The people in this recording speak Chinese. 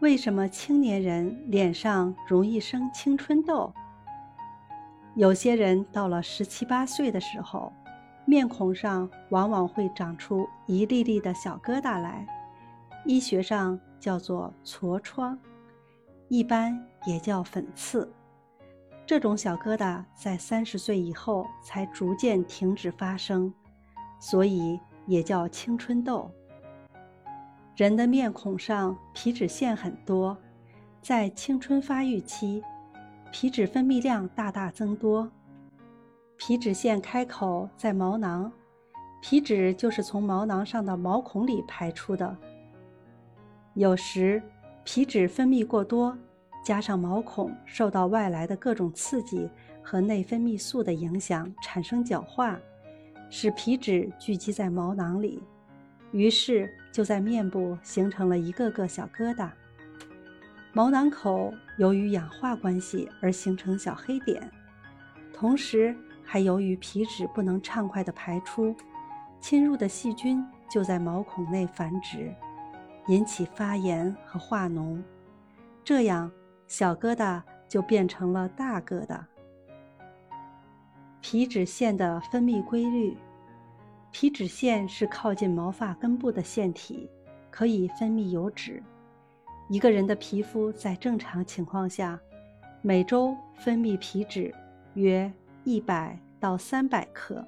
为什么青年人脸上容易生青春痘？有些人到了十七八岁的时候，面孔上往往会长出一粒粒的小疙瘩来，医学上叫做痤疮，一般也叫粉刺。这种小疙瘩在三十岁以后才逐渐停止发生，所以也叫青春痘。人的面孔上皮脂腺很多，在青春发育期，皮脂分泌量大大增多。皮脂腺开口在毛囊，皮脂就是从毛囊上的毛孔里排出的。有时皮脂分泌过多。加上毛孔受到外来的各种刺激和内分泌素的影响，产生角化，使皮脂聚集在毛囊里，于是就在面部形成了一个个小疙瘩。毛囊口由于氧化关系而形成小黑点，同时还由于皮脂不能畅快地排出，侵入的细菌就在毛孔内繁殖，引起发炎和化脓，这样。小疙瘩就变成了大疙瘩。皮脂腺的分泌规律，皮脂腺是靠近毛发根部的腺体，可以分泌油脂。一个人的皮肤在正常情况下，每周分泌皮脂约一百到三百克。